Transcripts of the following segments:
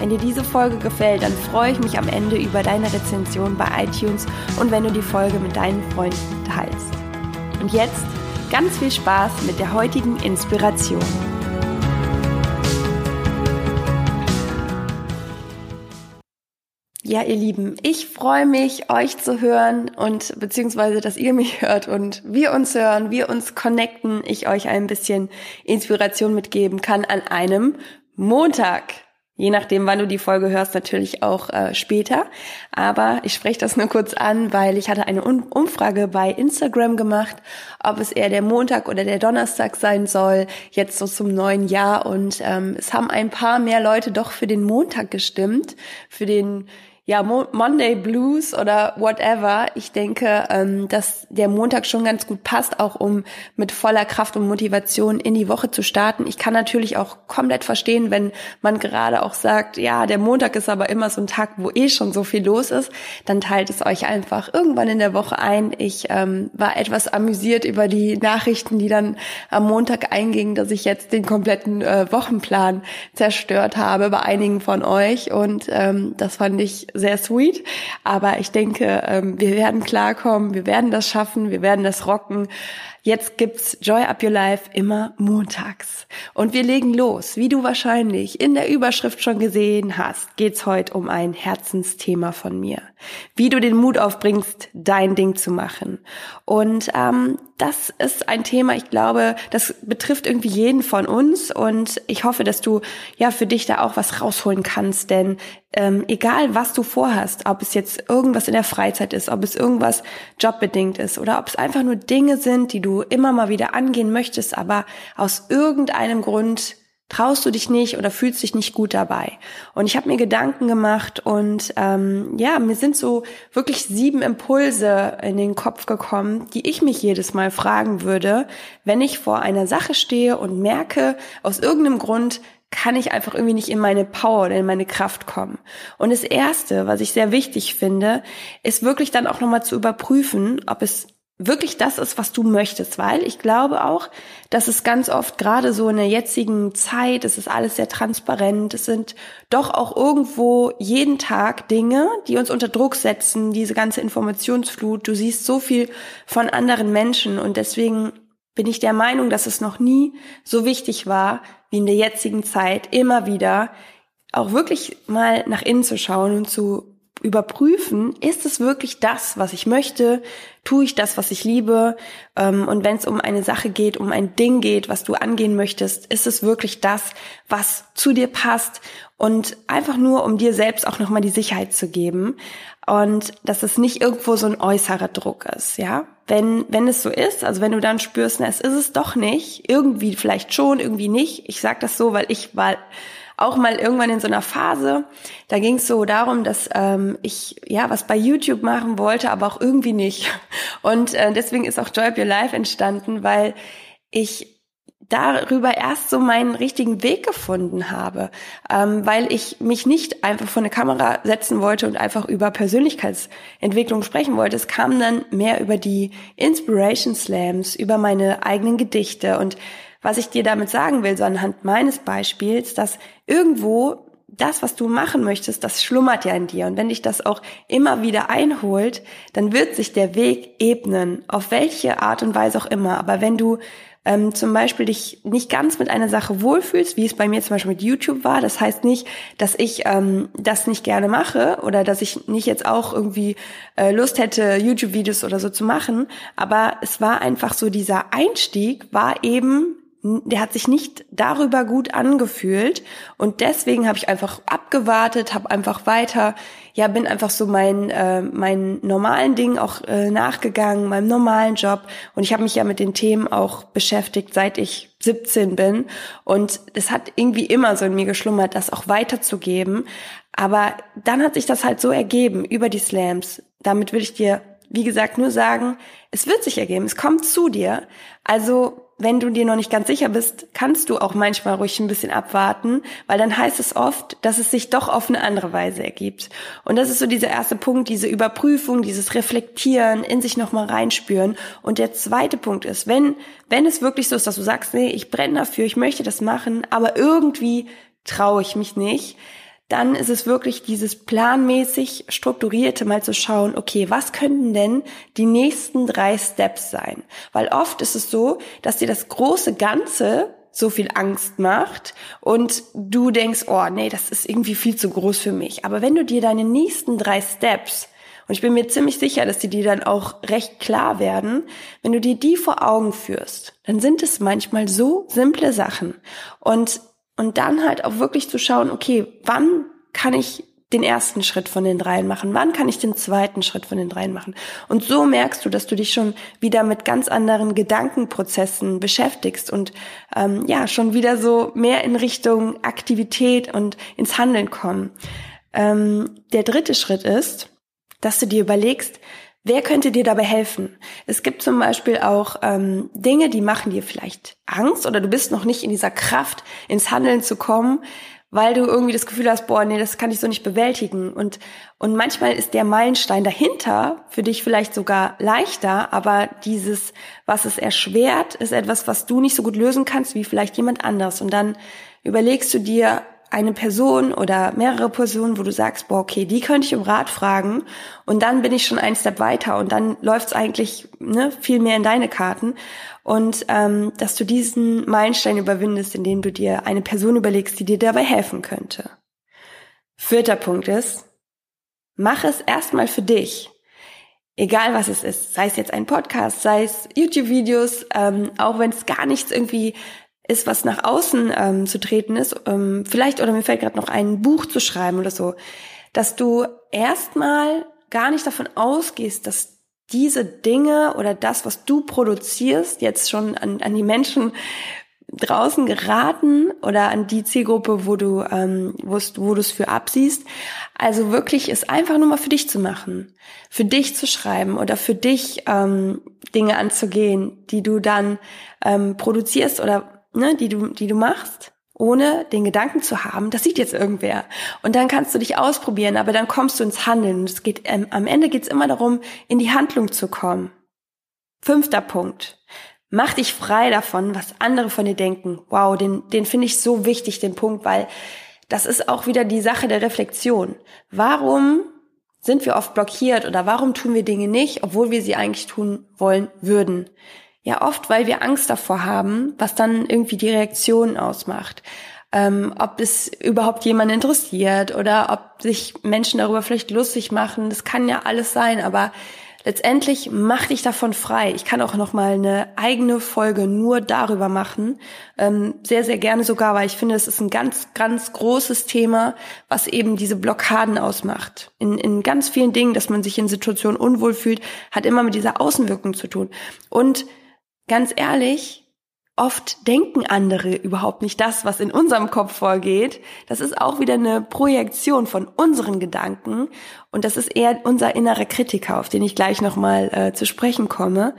Wenn dir diese Folge gefällt, dann freue ich mich am Ende über deine Rezension bei iTunes und wenn du die Folge mit deinen Freunden teilst. Und jetzt ganz viel Spaß mit der heutigen Inspiration. Ja, ihr Lieben, ich freue mich, euch zu hören und beziehungsweise, dass ihr mich hört und wir uns hören, wir uns connecten, ich euch ein bisschen Inspiration mitgeben kann an einem Montag. Je nachdem, wann du die Folge hörst, natürlich auch äh, später. Aber ich spreche das nur kurz an, weil ich hatte eine Umfrage bei Instagram gemacht, ob es eher der Montag oder der Donnerstag sein soll, jetzt so zum neuen Jahr. Und ähm, es haben ein paar mehr Leute doch für den Montag gestimmt, für den ja, Mo Monday Blues oder whatever. Ich denke, ähm, dass der Montag schon ganz gut passt, auch um mit voller Kraft und Motivation in die Woche zu starten. Ich kann natürlich auch komplett verstehen, wenn man gerade auch sagt, ja, der Montag ist aber immer so ein Tag, wo eh schon so viel los ist, dann teilt es euch einfach irgendwann in der Woche ein. Ich ähm, war etwas amüsiert über die Nachrichten, die dann am Montag eingingen, dass ich jetzt den kompletten äh, Wochenplan zerstört habe bei einigen von euch und ähm, das fand ich sehr sweet. Aber ich denke, ähm, wir werden klarkommen, wir werden das schaffen, wir werden das rocken. Jetzt gibt's Joy Up Your Life immer montags. Und wir legen los. Wie du wahrscheinlich in der Überschrift schon gesehen hast, geht's heute um ein Herzensthema von mir. Wie du den Mut aufbringst, dein Ding zu machen. Und ähm, das ist ein Thema, ich glaube, das betrifft irgendwie jeden von uns. Und ich hoffe, dass du ja für dich da auch was rausholen kannst. Denn ähm, egal, was du vorhast, ob es jetzt irgendwas in der Freizeit ist, ob es irgendwas jobbedingt ist oder ob es einfach nur Dinge sind, die du immer mal wieder angehen möchtest, aber aus irgendeinem Grund traust du dich nicht oder fühlst dich nicht gut dabei. Und ich habe mir Gedanken gemacht und ähm, ja, mir sind so wirklich sieben Impulse in den Kopf gekommen, die ich mich jedes Mal fragen würde, wenn ich vor einer Sache stehe und merke, aus irgendeinem Grund kann ich einfach irgendwie nicht in meine Power oder in meine Kraft kommen. Und das erste, was ich sehr wichtig finde, ist wirklich dann auch nochmal zu überprüfen, ob es wirklich das ist, was du möchtest, weil ich glaube auch, dass es ganz oft gerade so in der jetzigen Zeit, es ist alles sehr transparent, es sind doch auch irgendwo jeden Tag Dinge, die uns unter Druck setzen, diese ganze Informationsflut, du siehst so viel von anderen Menschen und deswegen bin ich der Meinung, dass es noch nie so wichtig war, wie in der jetzigen Zeit immer wieder auch wirklich mal nach innen zu schauen und zu überprüfen, ist es wirklich das, was ich möchte? Tue ich das, was ich liebe? Ähm, und wenn es um eine Sache geht, um ein Ding geht, was du angehen möchtest, ist es wirklich das, was zu dir passt? Und einfach nur, um dir selbst auch nochmal die Sicherheit zu geben. Und dass es nicht irgendwo so ein äußerer Druck ist, ja? Wenn, wenn es so ist, also wenn du dann spürst, na, es ist es doch nicht, irgendwie vielleicht schon, irgendwie nicht. Ich sag das so, weil ich war auch mal irgendwann in so einer Phase, da ging es so darum, dass ähm, ich ja was bei YouTube machen wollte, aber auch irgendwie nicht. Und äh, deswegen ist auch Joy Up Your Life entstanden, weil ich darüber erst so meinen richtigen Weg gefunden habe, ähm, weil ich mich nicht einfach vor eine Kamera setzen wollte und einfach über Persönlichkeitsentwicklung sprechen wollte. Es kam dann mehr über die Inspiration Slams, über meine eigenen Gedichte und was ich dir damit sagen will, so anhand meines Beispiels, dass irgendwo das, was du machen möchtest, das schlummert ja in dir. Und wenn dich das auch immer wieder einholt, dann wird sich der Weg ebnen, auf welche Art und Weise auch immer. Aber wenn du ähm, zum Beispiel dich nicht ganz mit einer Sache wohlfühlst, wie es bei mir zum Beispiel mit YouTube war. Das heißt nicht, dass ich ähm, das nicht gerne mache oder dass ich nicht jetzt auch irgendwie äh, Lust hätte, YouTube-Videos oder so zu machen. Aber es war einfach so, dieser Einstieg war eben der hat sich nicht darüber gut angefühlt und deswegen habe ich einfach abgewartet, habe einfach weiter, ja, bin einfach so mein äh, meinen normalen Ding auch äh, nachgegangen, meinem normalen Job und ich habe mich ja mit den Themen auch beschäftigt, seit ich 17 bin und es hat irgendwie immer so in mir geschlummert, das auch weiterzugeben, aber dann hat sich das halt so ergeben über die Slams. Damit will ich dir wie gesagt, nur sagen, es wird sich ergeben, es kommt zu dir. Also, wenn du dir noch nicht ganz sicher bist, kannst du auch manchmal ruhig ein bisschen abwarten, weil dann heißt es oft, dass es sich doch auf eine andere Weise ergibt. Und das ist so dieser erste Punkt, diese Überprüfung, dieses Reflektieren, in sich nochmal reinspüren. Und der zweite Punkt ist, wenn, wenn es wirklich so ist, dass du sagst, nee, ich brenne dafür, ich möchte das machen, aber irgendwie traue ich mich nicht, dann ist es wirklich dieses planmäßig strukturierte mal zu schauen, okay, was könnten denn die nächsten drei Steps sein? Weil oft ist es so, dass dir das große Ganze so viel Angst macht und du denkst, oh nee, das ist irgendwie viel zu groß für mich. Aber wenn du dir deine nächsten drei Steps und ich bin mir ziemlich sicher, dass die dir dann auch recht klar werden. Wenn du dir die vor Augen führst, dann sind es manchmal so simple Sachen. Und und dann halt auch wirklich zu schauen, okay, wann kann ich den ersten Schritt von den dreien machen? Wann kann ich den zweiten Schritt von den dreien machen? Und so merkst du, dass du dich schon wieder mit ganz anderen Gedankenprozessen beschäftigst und ähm, ja, schon wieder so mehr in Richtung Aktivität und ins Handeln kommen. Ähm, der dritte Schritt ist, dass du dir überlegst, Wer könnte dir dabei helfen? Es gibt zum Beispiel auch ähm, Dinge, die machen dir vielleicht Angst oder du bist noch nicht in dieser Kraft, ins Handeln zu kommen, weil du irgendwie das Gefühl hast, boah, nee, das kann ich so nicht bewältigen. Und, und manchmal ist der Meilenstein dahinter für dich vielleicht sogar leichter, aber dieses, was es erschwert, ist etwas, was du nicht so gut lösen kannst wie vielleicht jemand anders. Und dann überlegst du dir, eine Person oder mehrere Personen, wo du sagst, boah, okay, die könnte ich um Rat fragen und dann bin ich schon ein Step weiter und dann läuft's eigentlich ne, viel mehr in deine Karten und ähm, dass du diesen Meilenstein überwindest, indem du dir eine Person überlegst, die dir dabei helfen könnte. Vierter Punkt ist, mach es erstmal für dich. Egal was es ist, sei es jetzt ein Podcast, sei es YouTube-Videos, ähm, auch wenn es gar nichts irgendwie ist, was nach außen ähm, zu treten ist, ähm, vielleicht oder mir fällt gerade noch ein Buch zu schreiben oder so, dass du erstmal gar nicht davon ausgehst, dass diese Dinge oder das, was du produzierst, jetzt schon an, an die Menschen draußen geraten oder an die Zielgruppe, wo du ähm, wo du es für absiehst. Also wirklich ist einfach nur mal für dich zu machen, für dich zu schreiben oder für dich ähm, Dinge anzugehen, die du dann ähm, produzierst oder ne, die du, die du machst, ohne den Gedanken zu haben, das sieht jetzt irgendwer. Und dann kannst du dich ausprobieren, aber dann kommst du ins Handeln. Und es geht, ähm, am Ende geht es immer darum, in die Handlung zu kommen. Fünfter Punkt. Mach dich frei davon, was andere von dir denken. Wow, den, den finde ich so wichtig, den Punkt, weil das ist auch wieder die Sache der Reflexion. Warum sind wir oft blockiert oder warum tun wir Dinge nicht, obwohl wir sie eigentlich tun wollen würden? Ja, oft, weil wir Angst davor haben, was dann irgendwie die Reaktion ausmacht. Ähm, ob es überhaupt jemand interessiert oder ob sich Menschen darüber vielleicht lustig machen. Das kann ja alles sein, aber letztendlich mach dich davon frei. Ich kann auch noch mal eine eigene Folge nur darüber machen, ähm, sehr sehr gerne sogar, weil ich finde, es ist ein ganz ganz großes Thema, was eben diese Blockaden ausmacht. In, in ganz vielen Dingen, dass man sich in Situationen unwohl fühlt, hat immer mit dieser Außenwirkung zu tun. Und ganz ehrlich, oft denken andere überhaupt nicht das, was in unserem Kopf vorgeht. Das ist auch wieder eine Projektion von unseren Gedanken und das ist eher unser innerer Kritiker, auf den ich gleich nochmal äh, zu sprechen komme.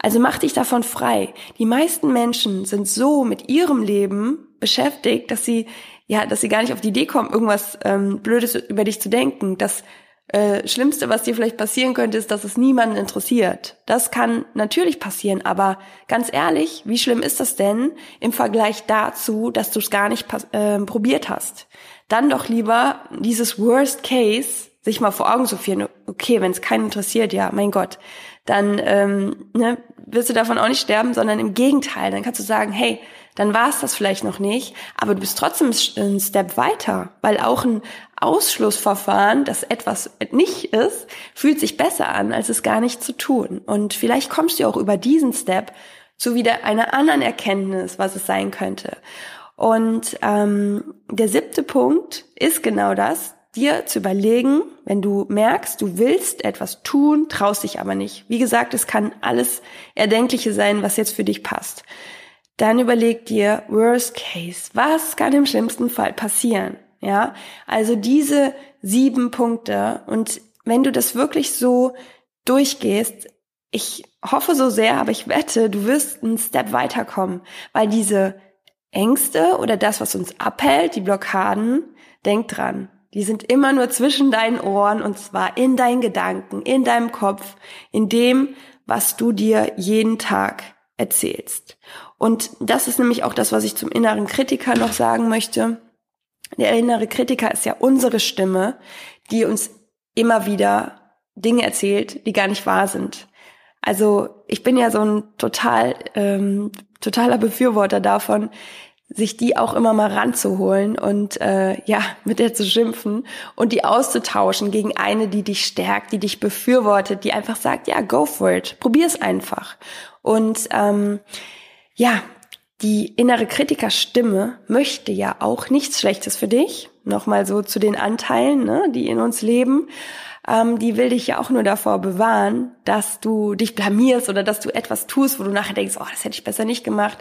Also mach dich davon frei. Die meisten Menschen sind so mit ihrem Leben beschäftigt, dass sie ja, dass sie gar nicht auf die Idee kommen, irgendwas ähm, Blödes über dich zu denken, dass äh, Schlimmste, was dir vielleicht passieren könnte, ist, dass es niemanden interessiert. Das kann natürlich passieren, aber ganz ehrlich, wie schlimm ist das denn im Vergleich dazu, dass du es gar nicht äh, probiert hast? Dann doch lieber dieses Worst Case sich mal vor Augen zu führen. Okay, wenn es keinen interessiert, ja, mein Gott, dann ähm, ne, wirst du davon auch nicht sterben, sondern im Gegenteil, dann kannst du sagen, hey, dann war es das vielleicht noch nicht, aber du bist trotzdem einen Step weiter, weil auch ein Ausschlussverfahren, dass etwas nicht ist, fühlt sich besser an, als es gar nicht zu tun. Und vielleicht kommst du auch über diesen Step zu wieder einer anderen Erkenntnis, was es sein könnte. Und ähm, der siebte Punkt ist genau das, dir zu überlegen, wenn du merkst, du willst etwas tun, traust dich aber nicht. Wie gesagt, es kann alles Erdenkliche sein, was jetzt für dich passt. Dann überleg dir, worst case, was kann im schlimmsten Fall passieren? Ja, also diese sieben Punkte und wenn du das wirklich so durchgehst, ich hoffe so sehr, aber ich wette, du wirst einen Step weiterkommen, weil diese Ängste oder das, was uns abhält, die Blockaden, denk dran, die sind immer nur zwischen deinen Ohren und zwar in deinen Gedanken, in deinem Kopf, in dem, was du dir jeden Tag erzählst. Und das ist nämlich auch das, was ich zum inneren Kritiker noch sagen möchte. Der innere Kritiker ist ja unsere Stimme, die uns immer wieder Dinge erzählt, die gar nicht wahr sind. Also ich bin ja so ein total ähm, totaler Befürworter davon, sich die auch immer mal ranzuholen und äh, ja, mit der zu schimpfen und die auszutauschen gegen eine, die dich stärkt, die dich befürwortet, die einfach sagt, ja, go for it, probier's einfach. Und ähm, ja, die innere Kritikerstimme möchte ja auch nichts Schlechtes für dich. Nochmal so zu den Anteilen, ne, die in uns leben. Ähm, die will dich ja auch nur davor bewahren, dass du dich blamierst oder dass du etwas tust, wo du nachher denkst, oh, das hätte ich besser nicht gemacht.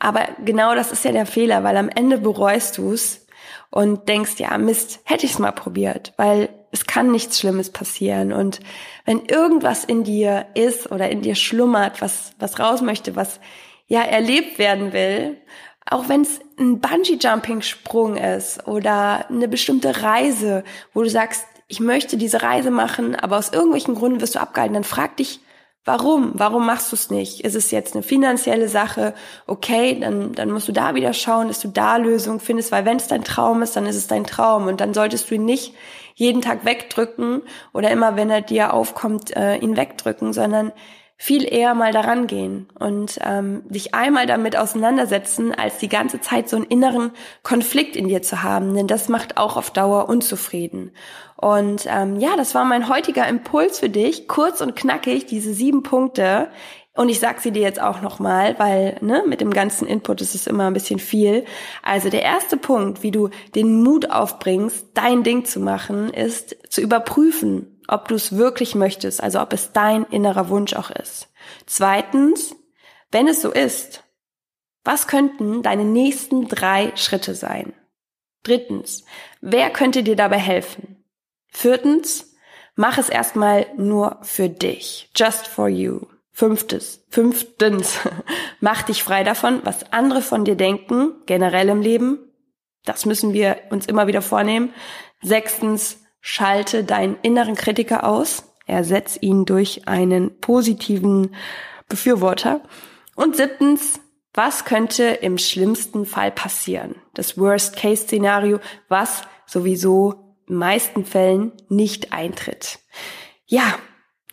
Aber genau das ist ja der Fehler, weil am Ende bereust du's und denkst, ja, Mist, hätte ich's mal probiert, weil es kann nichts Schlimmes passieren. Und wenn irgendwas in dir ist oder in dir schlummert, was, was raus möchte, was ja erlebt werden will, auch wenn es ein Bungee-Jumping-Sprung ist oder eine bestimmte Reise, wo du sagst, ich möchte diese Reise machen, aber aus irgendwelchen Gründen wirst du abgehalten, dann frag dich, Warum? Warum machst du es nicht? Ist es jetzt eine finanzielle Sache? Okay, dann, dann musst du da wieder schauen, dass du da Lösungen findest, weil wenn es dein Traum ist, dann ist es dein Traum und dann solltest du ihn nicht jeden Tag wegdrücken oder immer, wenn er dir aufkommt, äh, ihn wegdrücken, sondern viel eher mal daran gehen und ähm, dich einmal damit auseinandersetzen, als die ganze Zeit so einen inneren Konflikt in dir zu haben, denn das macht auch auf Dauer unzufrieden. Und ähm, ja, das war mein heutiger Impuls für dich, kurz und knackig, diese sieben Punkte. Und ich sag sie dir jetzt auch nochmal, weil ne, mit dem ganzen Input ist es immer ein bisschen viel. Also der erste Punkt, wie du den Mut aufbringst, dein Ding zu machen, ist zu überprüfen, ob du es wirklich möchtest, also ob es dein innerer Wunsch auch ist. Zweitens, wenn es so ist, was könnten deine nächsten drei Schritte sein? Drittens, wer könnte dir dabei helfen? Viertens, mach es erstmal nur für dich. Just for you. Fünftes, fünftens, mach dich frei davon, was andere von dir denken, generell im Leben. Das müssen wir uns immer wieder vornehmen. Sechstens, Schalte deinen inneren Kritiker aus, ersetz ihn durch einen positiven Befürworter. Und siebtens, was könnte im schlimmsten Fall passieren? Das Worst-Case-Szenario, was sowieso in meisten Fällen nicht eintritt. Ja,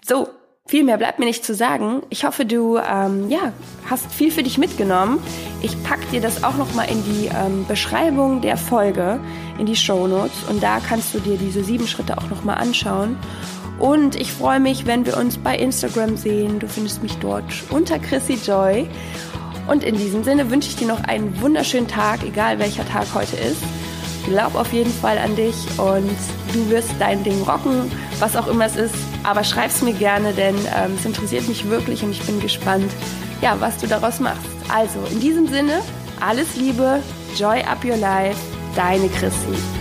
so, viel mehr bleibt mir nicht zu sagen. Ich hoffe, du ähm, ja, hast viel für dich mitgenommen. Ich pack dir das auch noch mal in die ähm, Beschreibung der Folge, in die Show Notes und da kannst du dir diese sieben Schritte auch noch mal anschauen. Und ich freue mich, wenn wir uns bei Instagram sehen. Du findest mich dort unter Chrissy Joy. Und in diesem Sinne wünsche ich dir noch einen wunderschönen Tag, egal welcher Tag heute ist. Glaub auf jeden Fall an dich und du wirst dein Ding rocken, was auch immer es ist. Aber schreib's mir gerne, denn ähm, es interessiert mich wirklich und ich bin gespannt, ja, was du daraus machst. Also in diesem Sinne, alles Liebe, Joy up your life, deine Chrissy.